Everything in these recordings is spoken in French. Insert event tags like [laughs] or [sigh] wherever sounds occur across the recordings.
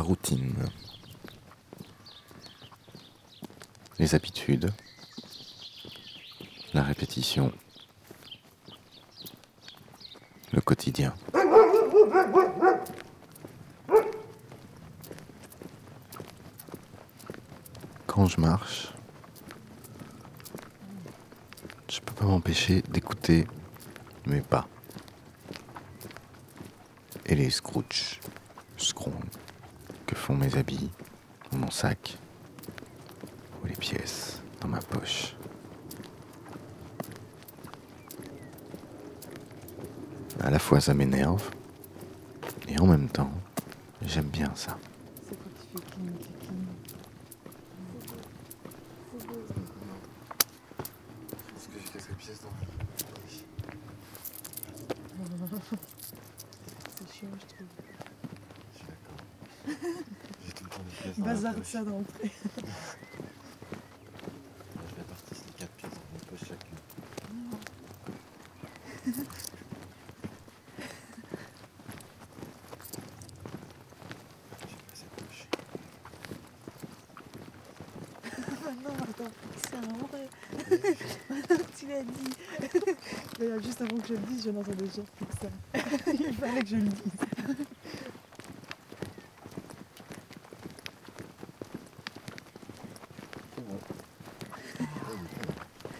Routine. Les habitudes. La répétition. Le quotidien. Quand je marche, je peux pas m'empêcher d'écouter mes pas. Et les scrons que font mes habits, mon sac, ou les pièces dans ma poche. À la fois ça m'énerve, et en même temps, j'aime bien ça. C'est quand tu fais cling, cling. Est-ce que j'ai quelques pièces dans C'est chiant, je trouve. Je suis d'accord. J'ai tout le temps des pièces de ça d'entrée. Je répartis les quatre pièces dans une poche chacune. Non, attends, c'est un vrai. [laughs] tu l'as dit. D'ailleurs, juste avant que je le dise, je n'entendais déjà plus que ça. [laughs] Il fallait que je le dise.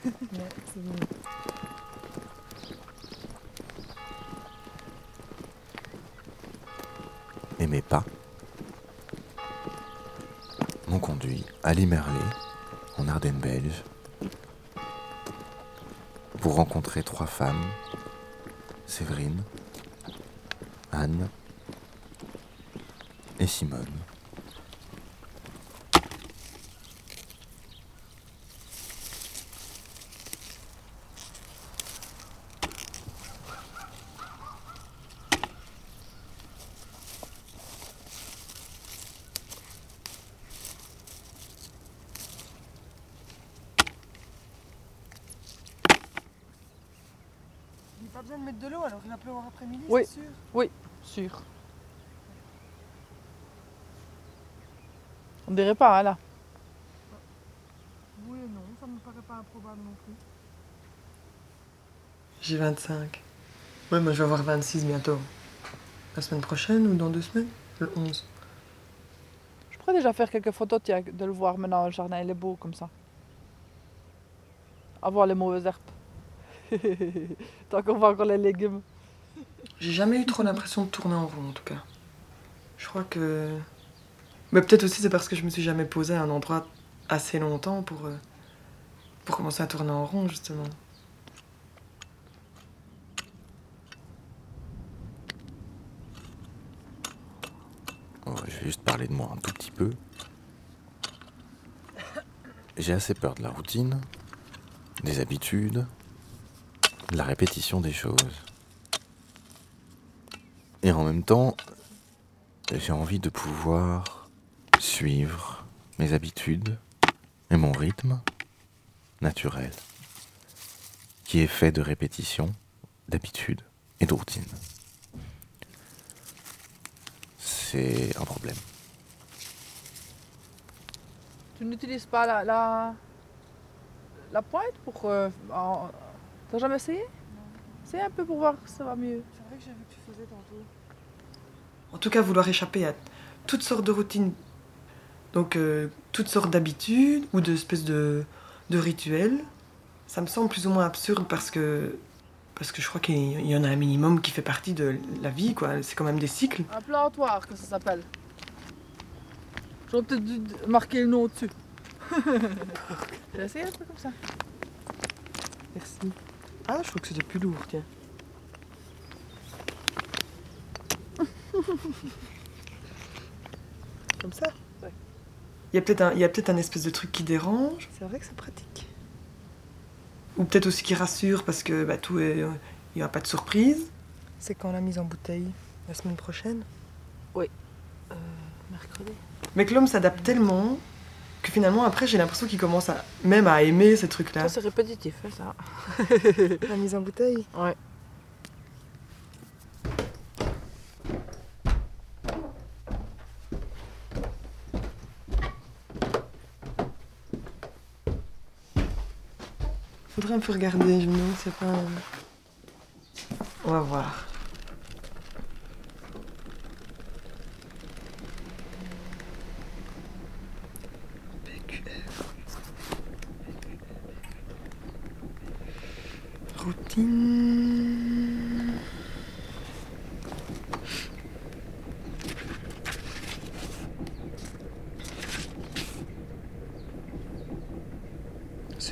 Ouais, c'est bon. Et mes pas m'ont Limerlé, en Ardennes belge, pour rencontrer trois femmes, Séverine, Anne et Simone. Il n'y a pas besoin de mettre de l'eau, après-midi, Oui. c'est sûr. Sûr. On dirait pas, hein, là. Oui et non, ça me paraît pas improbable non plus. J'ai 25. Ouais, moi je vais avoir 26 bientôt. La semaine prochaine ou dans deux semaines? Le 11. Je pourrais déjà faire quelques photos, tiens, de le voir maintenant, le jardin, il est beau comme ça. Avoir les mauvaises herbes. [laughs] Tant qu'on voit encore les légumes. J'ai jamais eu trop l'impression de tourner en rond en tout cas. Je crois que. Mais peut-être aussi c'est parce que je me suis jamais posé à un endroit assez longtemps pour, euh, pour commencer à tourner en rond justement. Oh, je vais juste parler de moi un tout petit peu. J'ai assez peur de la routine, des habitudes, de la répétition des choses. Et en même temps, j'ai envie de pouvoir suivre mes habitudes et mon rythme naturel, qui est fait de répétition, d'habitudes et de routine. C'est un problème. Tu n'utilises pas la, la, la pointe pour... euh, en- T'as jamais essayé? C'est un peu pour voir si ça va mieux. C'est vrai que j'ai vu que tu faisais tantôt. En tout cas, vouloir échapper à toutes sortes de routines, donc euh, toutes sortes d'habitudes ou d'espèces de, de rituels, ça me semble plus ou moins absurde parce que, parce que je crois qu'il y en a un minimum qui fait partie de la vie, quoi. C'est quand même des cycles. Un plantoir, que ça s'appelle. J'aurais peut-être dû marquer le nom dessus. J'ai [laughs] essayé un peu comme ça? Merci. Ah, je trouve que c'était plus lourd, tiens. [laughs] Comme ça Ouais. Il y a peut-être un, il y a peut-être un espèce de truc qui dérange. C'est vrai que c'est pratique. Ou peut-être aussi qui rassure parce que bah, tout est, il n'y aura pas de surprise. C'est quand la mise en bouteille La semaine prochaine Mercredi. Mais que l'homme s'adapte tellement que finalement après j'ai l'impression qu'il commence à, même à aimer ces trucs-là. Ça, c'est répétitif, hein, ça. La mise en bouteille Ouais. Faudrait un peu regarder, je me c'est pas. On va voir. Routine.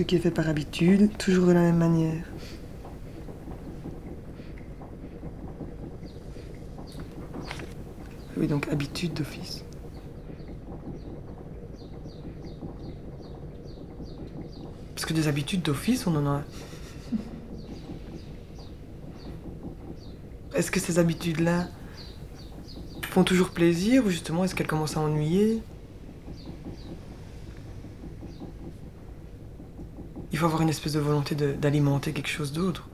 Qui est fait par habitude, toujours de la même manière. Oui, donc habitude d'office. Parce que des habitudes d'office, on en a. [laughs] Est-ce que ces habitudes-là font toujours plaisir ou justement est-ce qu'elles commencent à ennuyer? Il faut avoir une espèce de volonté d'alimenter quelque chose d'autre.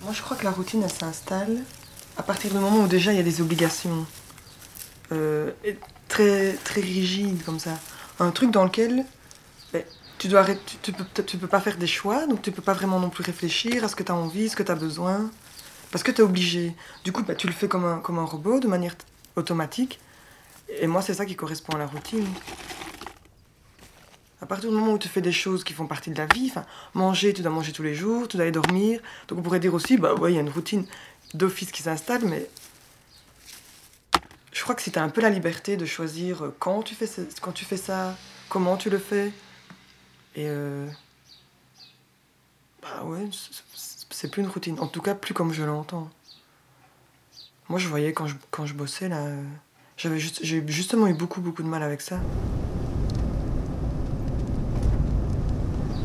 Moi, je crois que la routine, elle s'installe à partir du moment où déjà il y a des obligations euh, très, très rigides comme ça. Un truc dans lequel ben, tu, dois, tu peux, tu peux pas faire des choix, donc tu peux pas vraiment non plus réfléchir à ce que tu as envie, ce que tu as besoin, parce que tu es obligé. Du coup, ben, tu le fais comme un, comme un robot, de manière automatique. Et moi, c'est ça qui correspond à la routine. À partir du moment où tu fais des choses qui font partie de la vie, enfin, manger, tu dois manger tous les jours, tu dois aller dormir. Donc on pourrait dire aussi, bah ouais, il y a une routine d'office qui s'installe, mais je crois que si tu as un peu la liberté de choisir euh, quand tu fais, quand tu fais ça, comment tu le fais, et euh, bah ouais, c'est plus une routine. En tout cas, plus comme je l'entends. Moi, je voyais quand je, bossais là, j'avais juste, j'ai justement eu beaucoup beaucoup de mal avec ça.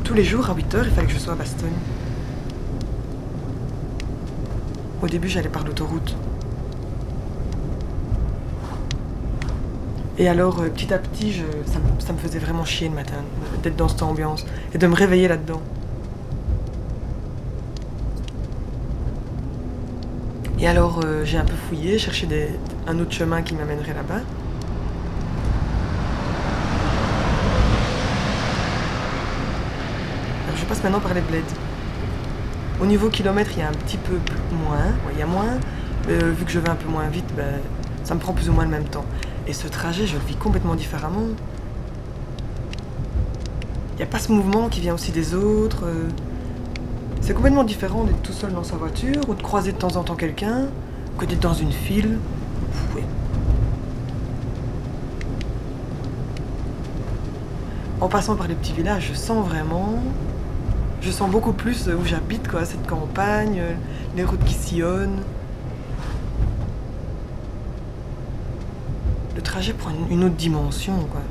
Tous les jours à 8 heures, il fallait que je sois à Bastogne. Au début, j'allais par l'autoroute. Et alors, euh, petit à petit, je, ça, me- ça me faisait vraiment chier le matin d'être dans cette ambiance et de me réveiller là-dedans. Et alors, euh, j'ai un peu fouillé, cherché un autre chemin qui m'amènerait là-bas. Alors, je passe maintenant par les bleds. Au niveau kilomètre, il y a un petit peu moins. Il y a moins. Euh, vu que je vais un peu moins vite, ben, ça me prend plus ou moins le même temps. Et ce trajet, je le vis complètement différemment. Il n'y a pas ce mouvement qui vient aussi des autres. euh. C'est complètement différent d'être tout seul dans sa voiture ou de croiser de temps en temps quelqu'un que d'être dans une file. En passant par les petits villages, je sens vraiment. Je sens beaucoup plus où j'habite, quoi, cette campagne, les routes qui sillonnent. Le trajet prend une, autre dimension, quoi.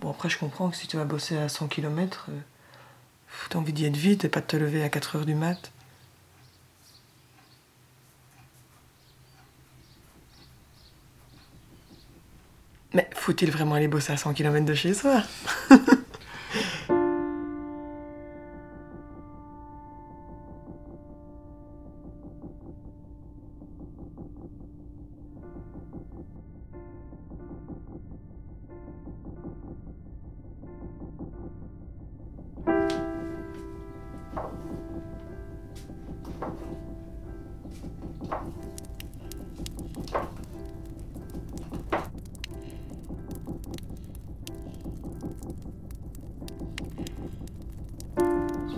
Bon, après, je comprends que si tu vas bosser à 100 km, t'as envie d'y être vite et pas de te lever à 4 heures du mat. Mais faut-il vraiment aller bosser à 100 km de chez soi? [laughs]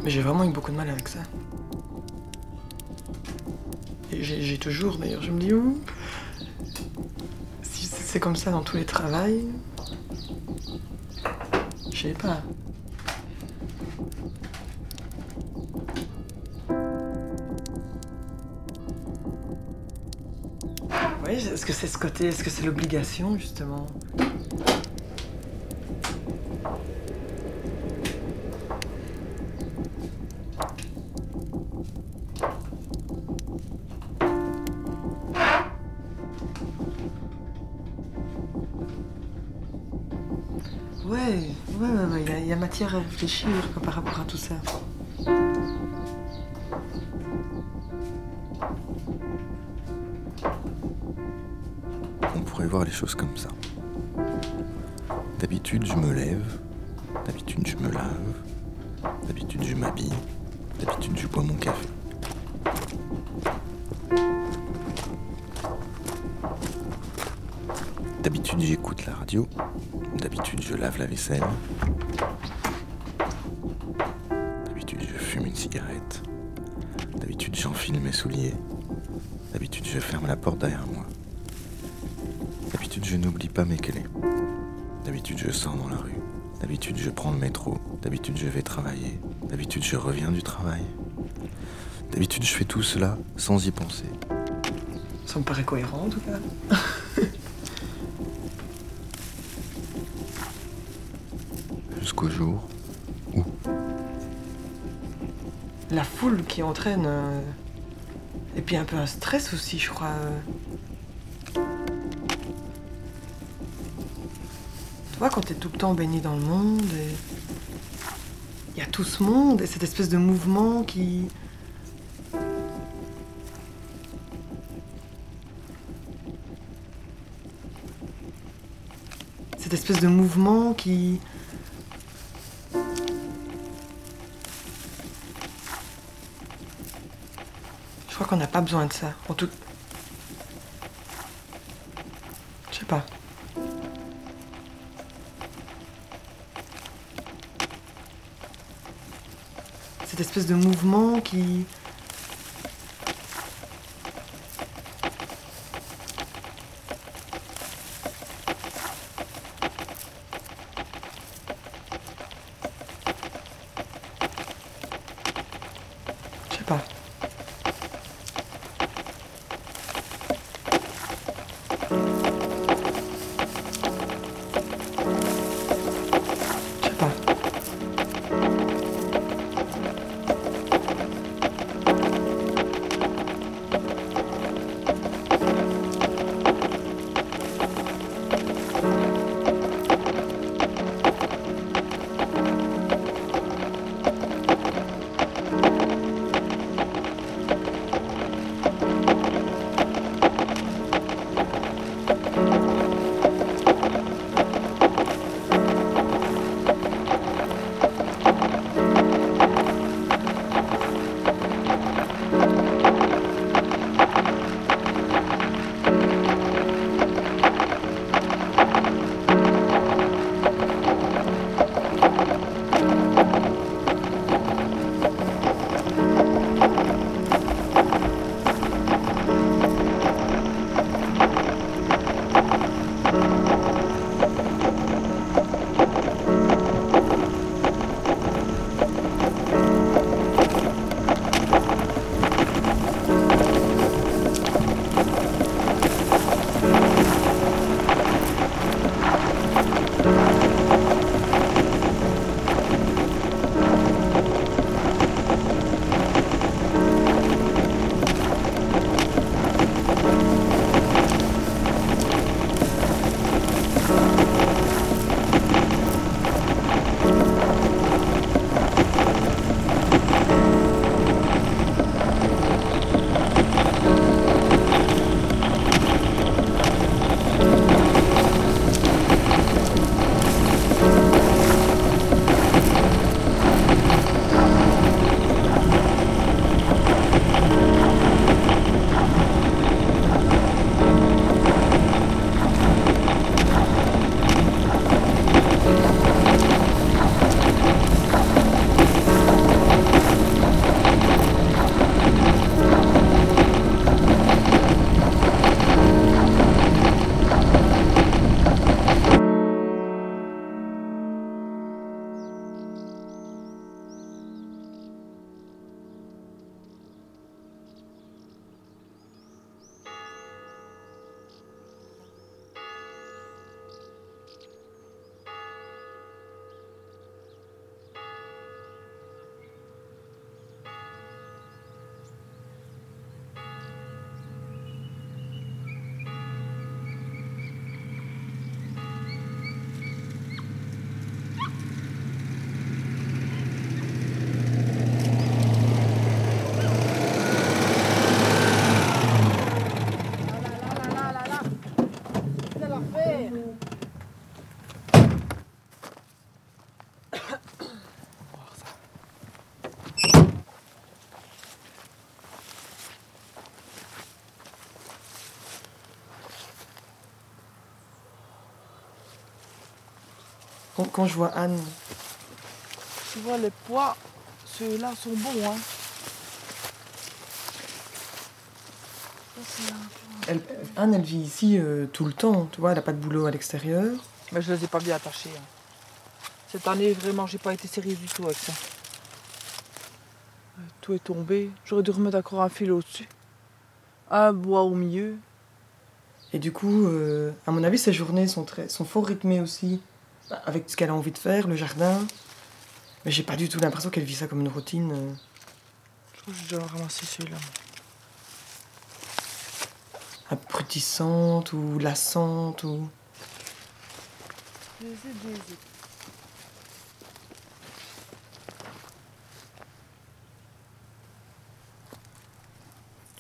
Mais j'ai vraiment eu beaucoup de mal avec ça. Et j'ai toujours, d'ailleurs, je me dis, ouh, si c'est comme ça dans tous les travails, je sais pas. Oui, est-ce que c'est ce côté, est-ce que c'est l'obligation, justement? Réfléchir par rapport à tout ça. on pourrait voir les choses comme ça. D'habitude, je me lève. D'habitude, je me lave. D'habitude, je m'habille. D'habitude, je bois mon café. D'habitude, j'écoute la radio. D'habitude, je lave la vaisselle. D'habitude, je ferme la porte derrière moi. D'habitude, je n'oublie pas mes clés. D'habitude, je sors dans la rue. D'habitude, je prends le métro. D'habitude, je vais travailler. D'habitude, je reviens du travail. D'habitude, je fais tout cela sans y penser. Ça me paraît cohérent en tout cas. [laughs] Jusqu'au jour où La foule qui entraîne. Et puis un peu un stress aussi, je crois. Tu vois, quand t'es tout le temps baigné dans le monde, il y a tout ce monde et cette espèce de mouvement qui. Cette espèce de mouvement qui. Qu'on n'a pas besoin de ça. En tout. Je sais pas. Cette espèce de mouvement qui. Je sais pas. Quand, quand je vois Anne, Tu vois, les pois, ceux-là sont bons. Hein. Elle, Anne, elle vit ici euh, tout le temps, tu vois, elle n'a pas de boulot à l'extérieur. Mais je les ai pas bien attachés. hein. Cette année, vraiment, j'ai pas été sérieuse du tout avec ça. Euh, Tout est tombé. J'aurais dû remettre encore un fil au-dessus. Un bois au milieu. Et du coup, euh, à mon avis, ses journées sont, très, sont fort rythmées aussi, avec ce qu'elle a envie de faire, le jardin. Mais j'ai pas du tout l'impression qu'elle vit ça comme une routine. euh. Je crois que j'ai déjà ramassé celui-là. abrutissante ou lassante ou.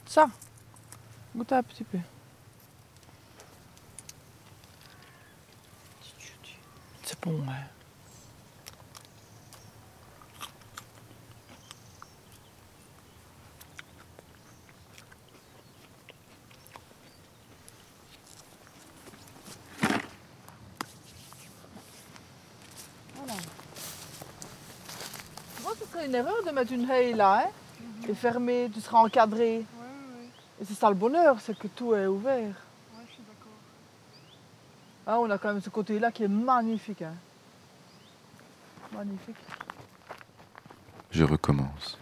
Ça, goûtez un petit peu. Bon, hein. Voilà. Ce serait une erreur de mettre une haie là, hein, et fermer, tu seras encadré. Ouais, ouais, Et c'est ça le bonheur, c'est que tout est ouvert. ouais, je suis d'accord. Ah, on a quand même ce côté-là qui est magnifique. Hein. Magnifique. Je recommence.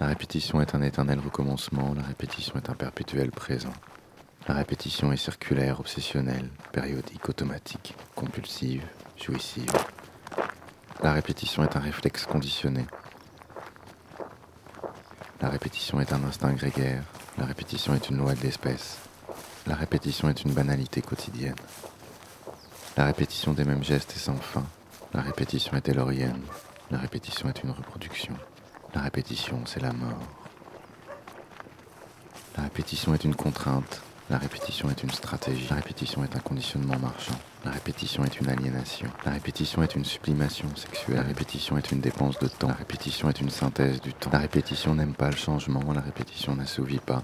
La répétition est un éternel recommencement, la répétition est un perpétuel présent. La répétition est circulaire, obsessionnelle, périodique, automatique, compulsive, jouissive. La répétition est un réflexe conditionné. La répétition est un instinct grégaire, la répétition est une loi de l'espèce. La répétition est une banalité quotidienne. La répétition des mêmes gestes est sans fin. La répétition est tellurienne. La répétition est une reproduction. La répétition, c'est la mort. La répétition est une contrainte. La répétition est une stratégie. La répétition est un conditionnement marchand. La répétition est une aliénation. La répétition est une sublimation sexuelle. La répétition est une dépense de temps. La répétition est une synthèse du temps. La répétition n'aime pas le changement. La répétition n'assouvit pas.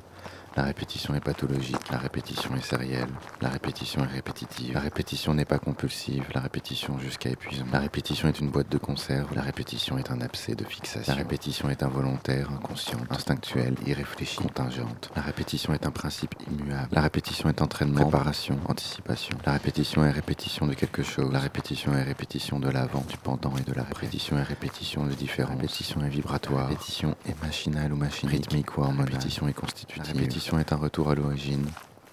La répétition est pathologique, la répétition est sérielle, la répétition est répétitive, la répétition n'est pas compulsive, la répétition jusqu'à épuisement. La répétition est une boîte de conserve, la répétition est un abcès de fixation. La répétition est involontaire, inconsciente, instinctuelle, irréfléchie, contingente. La répétition est un principe immuable. La répétition est entraînement, préparation, anticipation. La répétition est répétition de quelque chose. La répétition est répétition de l'avant, du pendant et de la répétition est répétition de différence. La répétition est vibratoire. Répétition est machinale ou machinique, rythmique ou hormonale. Répétition est constitutive. Répétition est un retour à l'origine.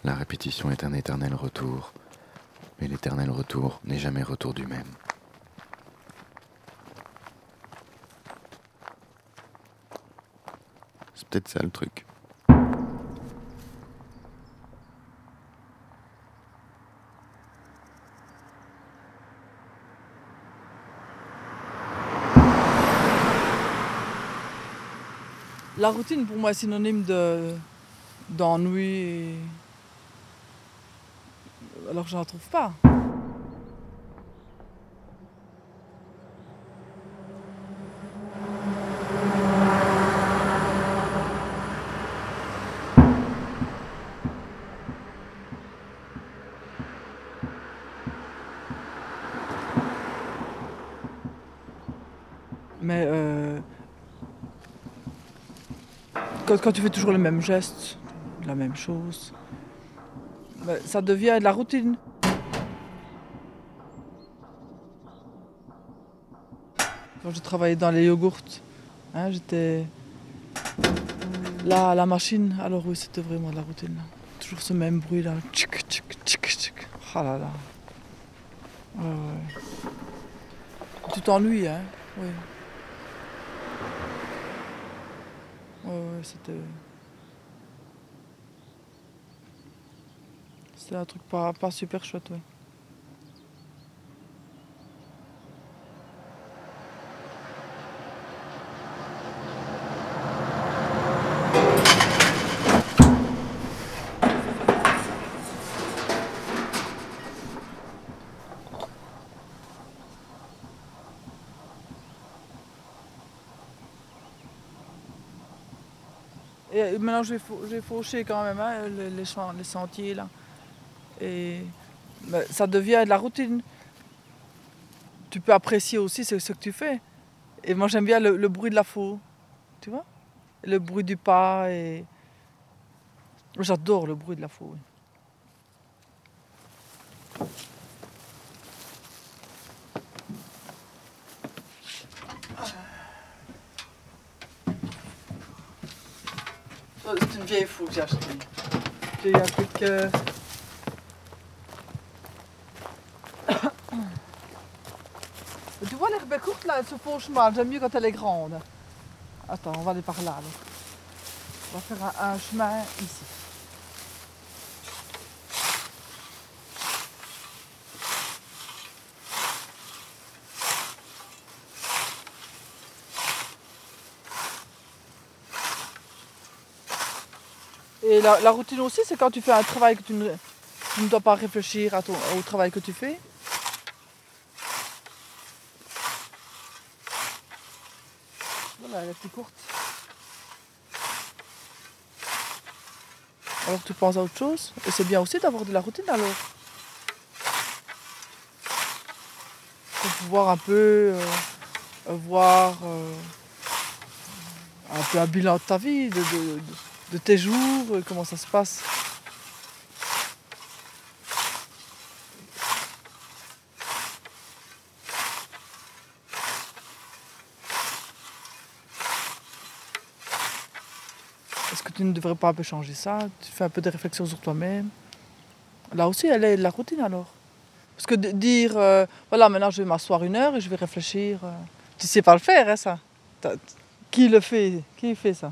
La répétition est un éternel retour. Mais l'éternel retour n'est jamais retour du même. C'est peut-être ça le truc. La routine pour moi est synonyme de d'ennui. Alors je n'en trouve pas. Mais euh, quand, quand tu fais toujours le même geste, la même chose, ça devient de la routine. Quand je travaillais dans les yogourts, hein, j'étais là à la machine, alors oui, c'était vraiment de la routine. Toujours ce même bruit là. Tchic, tchic, tchic, tchic. Ah t'ennuies, hein? Oui. Ouais, ouais, c'était. C'était un truc pas, pas super chouette, ouais. Et euh, maintenant, j'ai fau- j'ai fauché quand même hein, les, les les sentiers là. Et ben, ça devient de la routine. tu peux apprécier aussi ce, ce que tu fais. Et moi j'aime bien le, le bruit de la faux, tu vois Le bruit du pas et... J'adore le bruit de la oui. Ça, C'est une vieille faux que j'ai achetée. J'ai eu un truc... euh, Est courte là, se fauche mal. J'aime mieux quand elle est grande. Attends, on va aller par là. On va faire un, un chemin ici. Et la, la routine aussi, c'est quand tu fais un travail que tu ne, tu ne dois pas réfléchir à ton- au travail que tu fais. Elle est plus courte. Alors tu penses à autre chose? Et c'est bien aussi d'avoir de la routine alors. Pour pouvoir un peu euh, voir euh, un peu un bilan de ta vie, de- de tes jours, euh, comment ça se passe. Ne devrais pas un peu changer ça Tu fais un peu de réflexion sur toi-même. Là aussi, elle est de la routine alors. Parce que dire, euh, voilà, maintenant je vais m'asseoir une heure et je vais réfléchir. euh, tu sais pas le faire, hein, ça. Qui le fait Qui fait ça?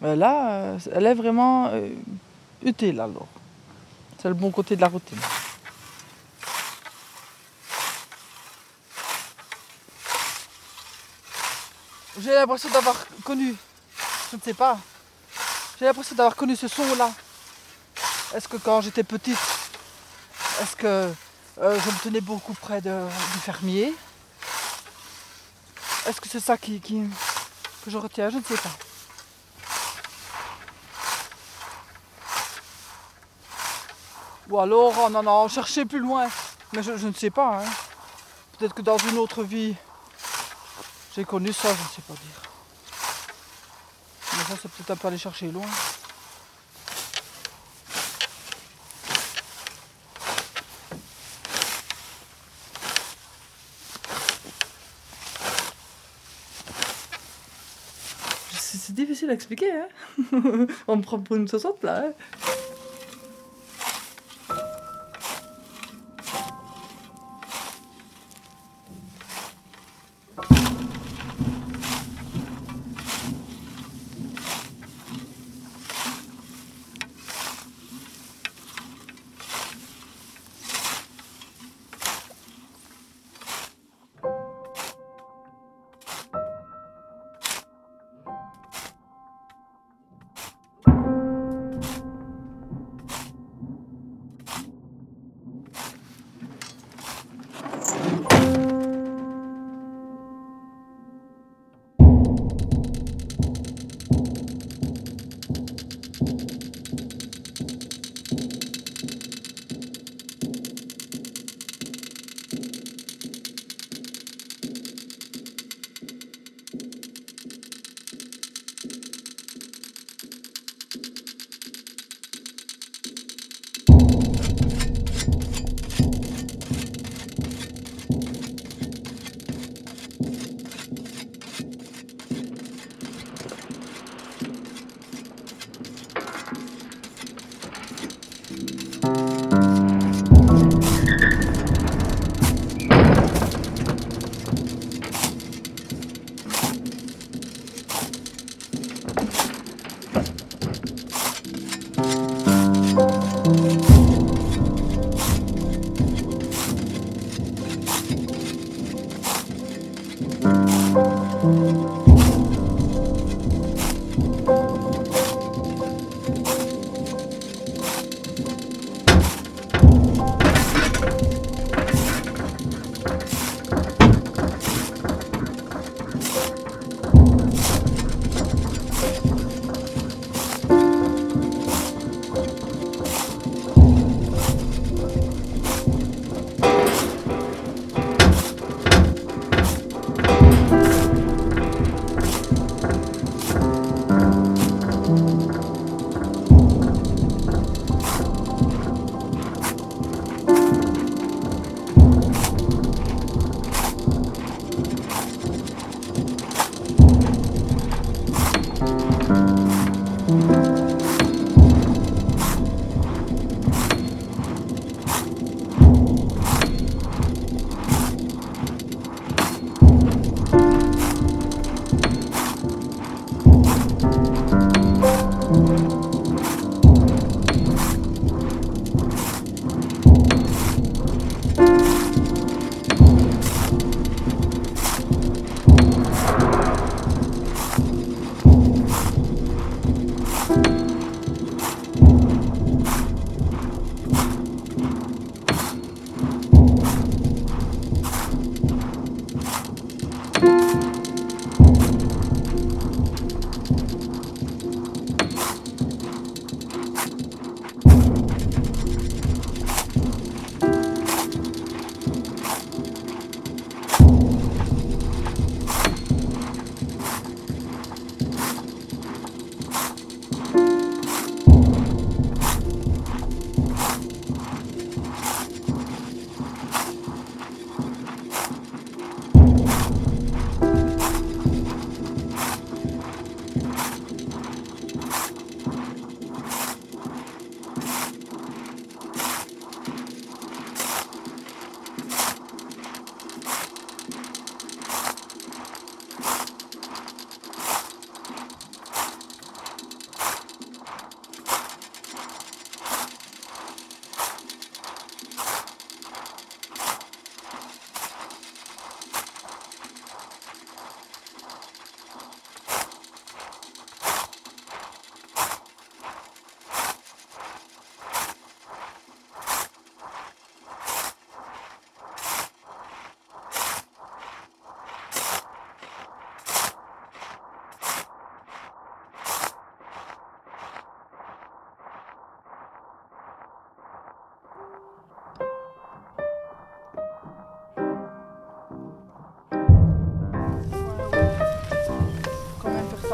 Mais Là, euh, elle est vraiment euh, utile alors. C'est le bon côté de la routine. J'ai l'impression d'avoir connu, je ne sais pas, j'ai l'impression d'avoir connu ce son-là. Est-ce que quand j'étais petite, est-ce que euh, je me tenais beaucoup près de- du fermier? Est-ce que c'est ça qui, que je retiens? Je ne sais pas. Ou alors, oh non, non, cherchez plus loin. Mais je, je ne sais pas. hein. Peut-être que dans une autre vie, j'ai connu ça, je ne sais pas dire. Ça, c'est peut-être un peu aller chercher loin. C'est c'est difficile à expliquer, hein [laughs] On me prend pour une 60 là, hein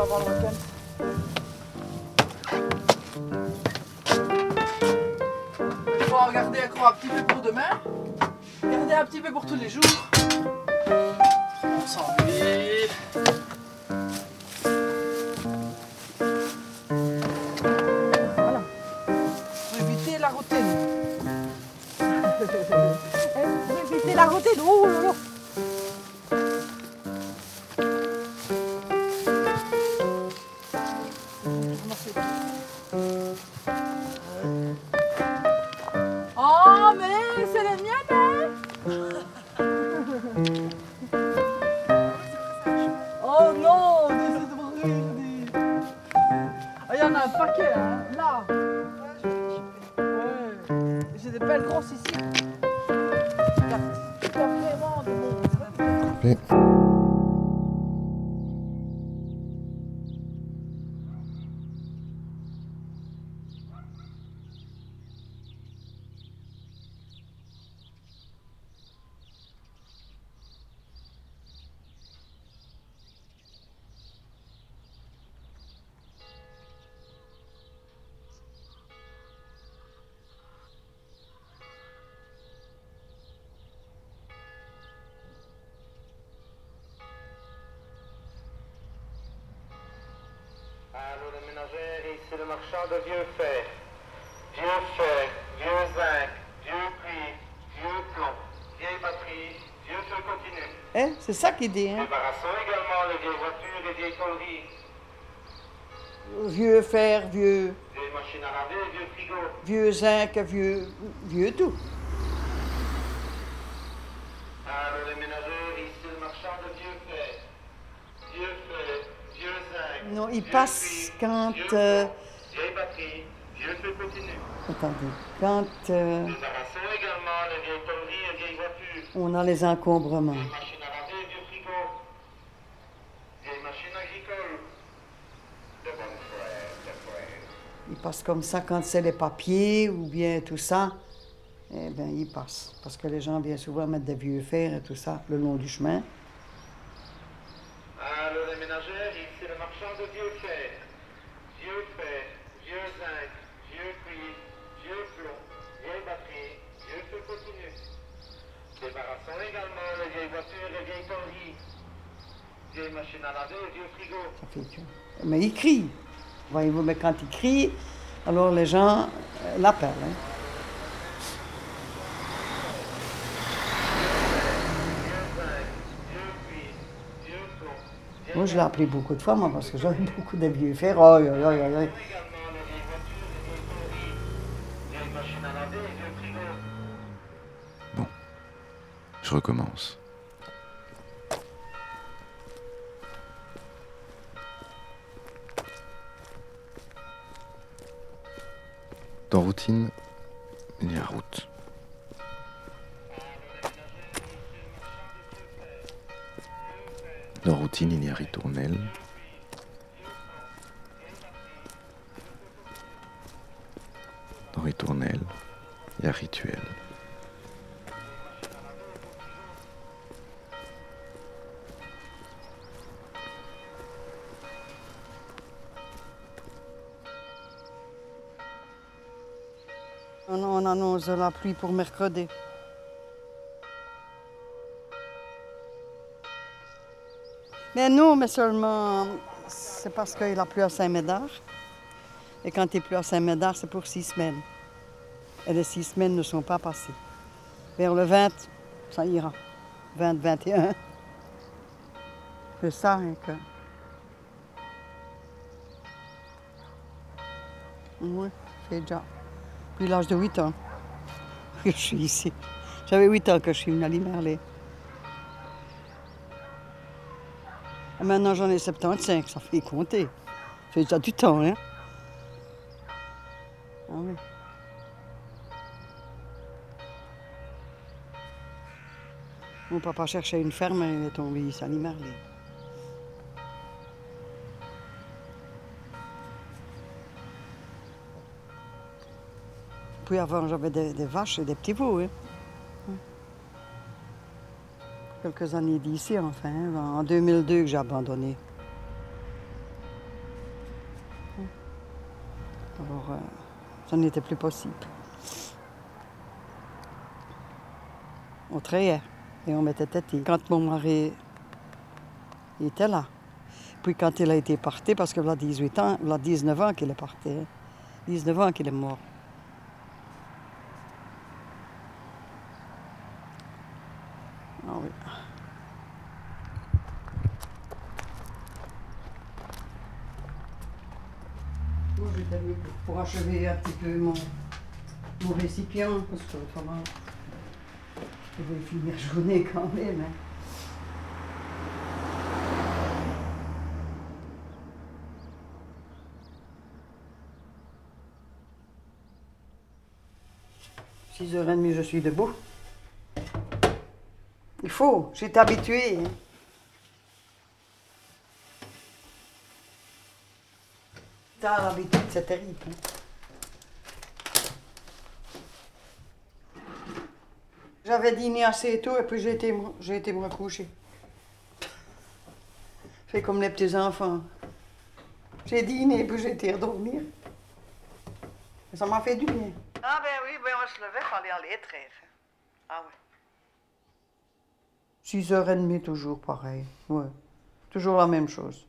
avant le week-end. Il faut en encore un petit peu pour demain. Garder un petit peu pour tous les jours. Ici le marchand de vieux fer. Vieux fer, vieux zinc, vieux cuir, vieux plomb, vieille batterie, vieux feu continu. Hein? C'est ça qu'il dit, hein? Débarrassons également les vieilles voitures et vieilles conneries, Vieux fer, vieux, vieilles machines à laver, vieux frigos. vieux zinc, vieux, vieux tout. Allô les ménagères, ici le marchand de vieux fer. Vieux fer, vieux zinc. Non, il vieux passe quand, euh. Attendez, quand euh, on a les encombrements. Il passe comme ça quand c'est les papiers ou bien tout ça. Eh bien, il passe. Parce que les gens viennent souvent mettre des vieux fers et tout ça le long du chemin. Allô les ménagères, vieilles voitures et vieilles conneries. Vieilles machines à laver, vieux. Mais il crie. Voyez-vous, mais quand il crie, alors les gens euh, l'appellent. hein. Moi, je l'ai appelé beaucoup de fois, moi, parce que j'avais [laughs] beaucoup de vieux fers. Oi, oi. également Dans routine, il y a route. Dans routine, il y a ritournelle. Dans ritournelle, il y a rituel. On, on annonce la pluie pour mercredi. Mais non, mais seulement, c'est parce qu'il a plu à Saint-Médard. Et quand il pleut à Saint-Médard, c'est pour six semaines. Et les six semaines ne sont pas passées. Vers le 20, ça ira. 20, 21. C'est ça, hein, que... Oui, c'est déjà. Depuis l'âge de 8 [laughs] ans que je suis ici. J'avais 8 ans que je suis venue à maintenant j'en ai 75, ça fait compter. Ça fait déjà du temps, hein? Ah. Mon papa cherchait une ferme et il est tombé ici à. Puis avant, j'avais des, vaches et des petits veaux. Hein. Quelques années d'ici, enfin, hein, en 2002 que j'ai abandonné. Alors, euh, ça n'était plus possible. On trayait et on mettait tête. Quand mon mari était là, puis quand il a été parti, parce que voilà 18 ans, voilà 19 ans qu'il est parti, hein. 19 ans qu'il est mort. Achever un petit peu mon, mon récipient, parce que autrement, je vais finir [laughs] journée quand même. hein. Six heures et demie, je suis debout. Il faut, j'étais habituée. hein. T'as l'habitude, c'est terrible. hein. J'avais dîné assez tôt et puis j'ai été, me- j'ai été me recoucher. Fait comme les petits enfants. J'ai dîné et puis j'ai été redormir. Et ça m'a fait du bien. Ah ben oui, ben on se levait, fallait aller traire. Ah oui. Six heures et demie, toujours pareil. Ouais. Toujours la même chose.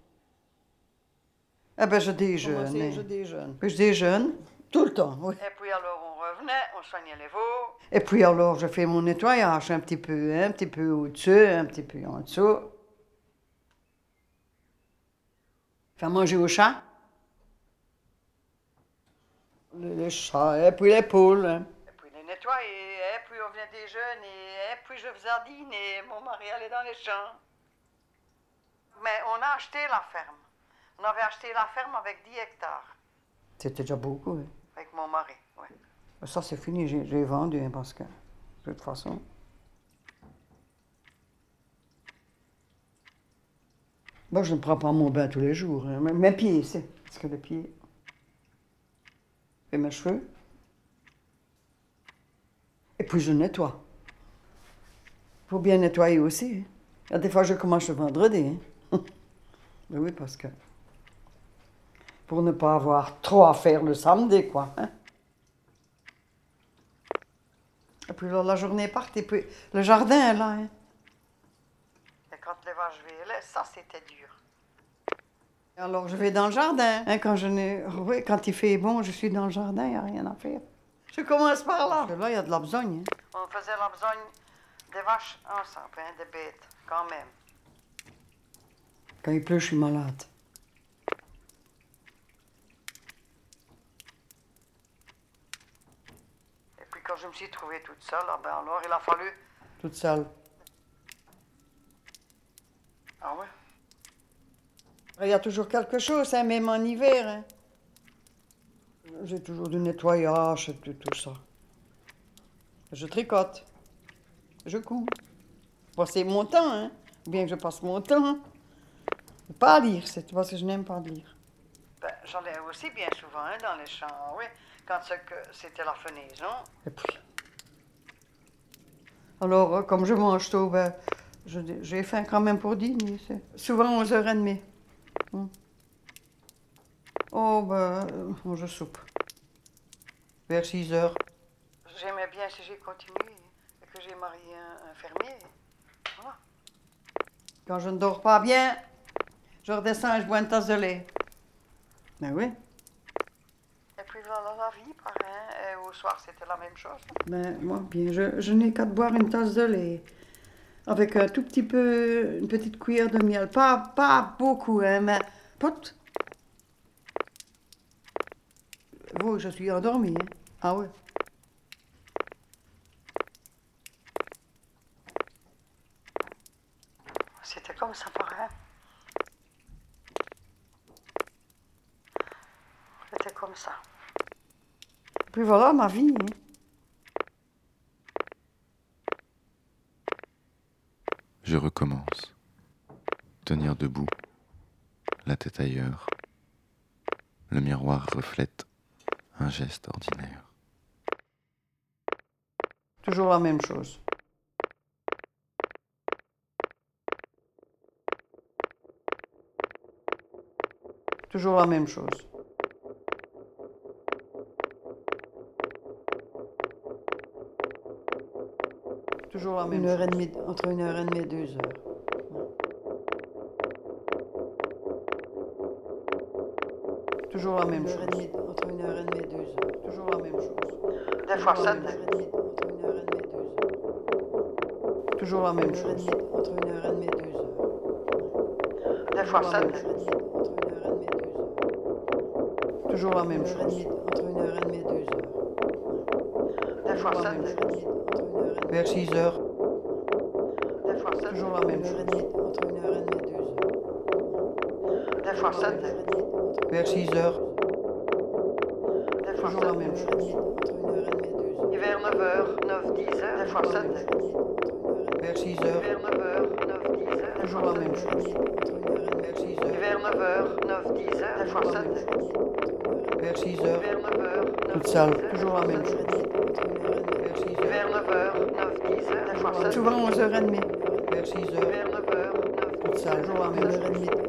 Eh ben je déjeune. Hein. je déjeune? Puis je déjeune tout le temps, oui. Et puis alors on on soignait les veaux. Et puis alors je fais mon nettoyage un petit peu, un petit peu au-dessus, un petit peu en dessous. Faire manger au chat. Les, les chats, et puis les poules. hein. Et puis les nettoyer, et puis on venait déjeuner, et puis je faisais dîner, mon mari allait dans les champs. Mais on a acheté la ferme. On avait acheté la ferme avec 10 hectares. C'était déjà beaucoup, oui. Avec mon mari, oui. Ça, c'est fini, j'ai vendu, hein, parce que, de toute façon. Moi, je ne prends pas mon bain tous les jours. hein. Mes- pieds, c'est. Parce que les pieds. Et mes cheveux. Et puis, je nettoie. Il faut bien nettoyer aussi. hein. Des fois, je commence le vendredi. hein. [laughs] Oui, parce que. Pour ne pas avoir trop à faire le samedi, quoi. hein. Et puis là, la journée est partie. Puis le jardin, là. hein. Et quand les vaches vélaient, ça, c'était dur. Alors, je vais dans le jardin. hein, quand, je oui, quand il fait bon, je suis dans le jardin, il n'y a rien à faire. Je commence par là. Parce que là, il y a de la besogne. hein. On faisait la besogne des vaches ensemble, hein, des bêtes, quand même. Quand il pleut, je suis malade. Et puis quand je me suis trouvée toute seule, ah ben alors il a fallu... Toute seule. Ah ouais? Il y a toujours quelque chose, hein, même en hiver. hein. J'ai toujours du nettoyage et tout, tout ça. Je tricote. Je couds. Passer mon temps, hein. Bien que je passe mon temps. Pas à lire, c'est parce que je n'aime pas lire. Ben, J'en ai aussi bien souvent hein, dans les champs, oui. Quand que c'était la fenaison. Et puis. Alors, euh, comme je mange tôt, ben, j'ai faim quand même pour dîner. Souvent 11h30. Hmm. Oh, ben, euh, je soupe. Vers 6 heures. J'aimais bien si j'ai continué et que j'ai marié un, un fermier. Voilà. Quand je ne dors pas bien, je redescends et je bois une tasse de lait. Ben oui. La vie, pareil. Et au soir, c'était la même chose. Ben, moi, bien, je, je n'ai qu'à boire une tasse de lait. Avec un tout petit peu, une petite cuillère de miel. Pas, pas beaucoup, hein, mais pot. Vous, je suis endormie. Hein? Ah oui. C'était comme ça, pareil. C'était comme ça. Puis voilà ma vie. hein. Je recommence. Tenir debout, la tête ailleurs. Le miroir reflète un geste ordinaire. Toujours la même chose. Toujours la même chose. Toujours la même une heure et demie, entre une heure et demie et deux heures. Toujours la même chose. Entre une heure et demie et deux heures. Toujours la même chose. Des fois ça, entre une heure et demie et deux heures. Toujours la même chose. Entre une heure et demie et deux heures. Des fois ça, entre une heure et demie et deux heures. Toujours la même chose. Entre une heure et demie et deux heures. Des fois ça, vers 6 heures. Des fois ça, toujours la même chose. Entre une heure et heures. Des fois vers 6 heures. Des fois toujours la même chose. Et vers 9 heures, 9, 10 heures. Des fois ça, vers 6 heures. Vers 9 heures, 9, 10 heures. Toujours la même chose. Entre une heure et demie et 6 heures. Vers 9 heures, 9, 10 heures. Des fois ça, vers 6 heures. Vers 9 heures, toute seule. Toujours la même chose. Vers 6 heures. Vers 9 heures, 9, 10 heures. Des fois ça, souvent 11 heures et demie. Vers 6 heures. Vers 9 heures, 9, toute seule. Toujours la même chose.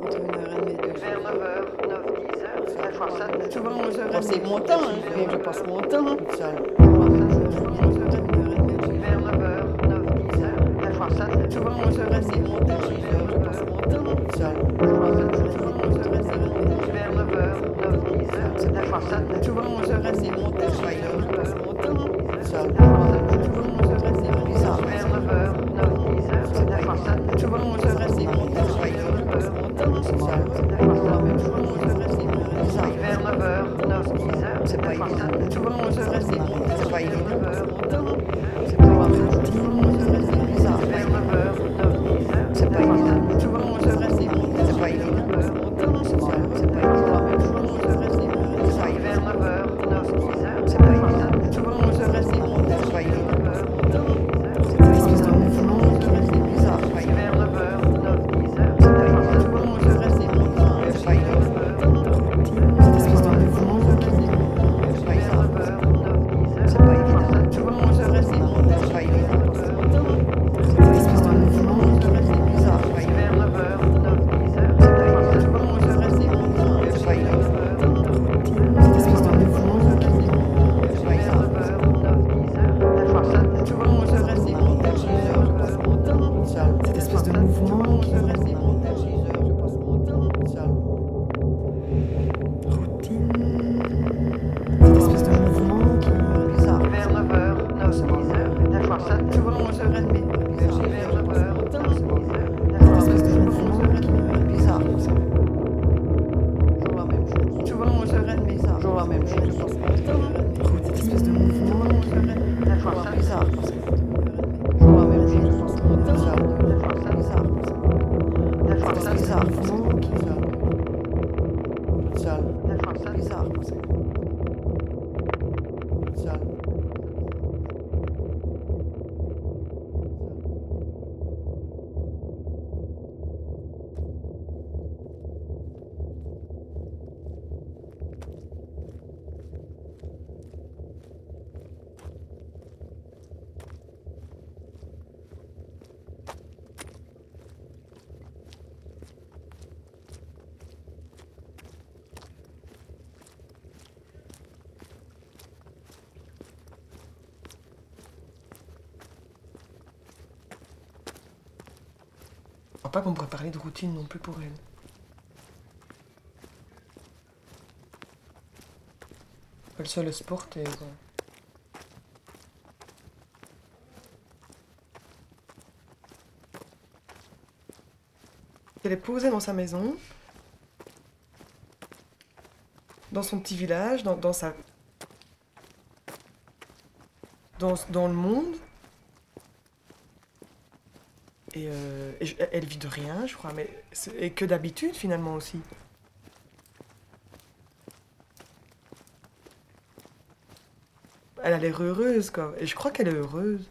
Entre une heure et demie et deux heures. Vers 9 heures, 9, 10 heures. Des fois ça, souvent 11 heures et demie. C'est mon temps, hein. Je passe mon temps. Toute seule. Toujours la même chose. 11 heures et demie. Vers 9 heures, 9, 10 heures. Des fois ça, souvent 11 heures et demie. Mon temps. 10 heures. Des fois ça, souvent 11 heures et demie. Mon temps. Pas qu'on pourrait parler de routine non plus pour elle. Elle se laisse porter, quoi. Elle est posée dans sa maison, dans son petit village, dans, sa. Dans le monde. Et, euh, elle vit de rien, je crois, mais et que d'habitude finalement aussi. Elle a l'air heureuse, quoi. Et je crois qu'elle est heureuse.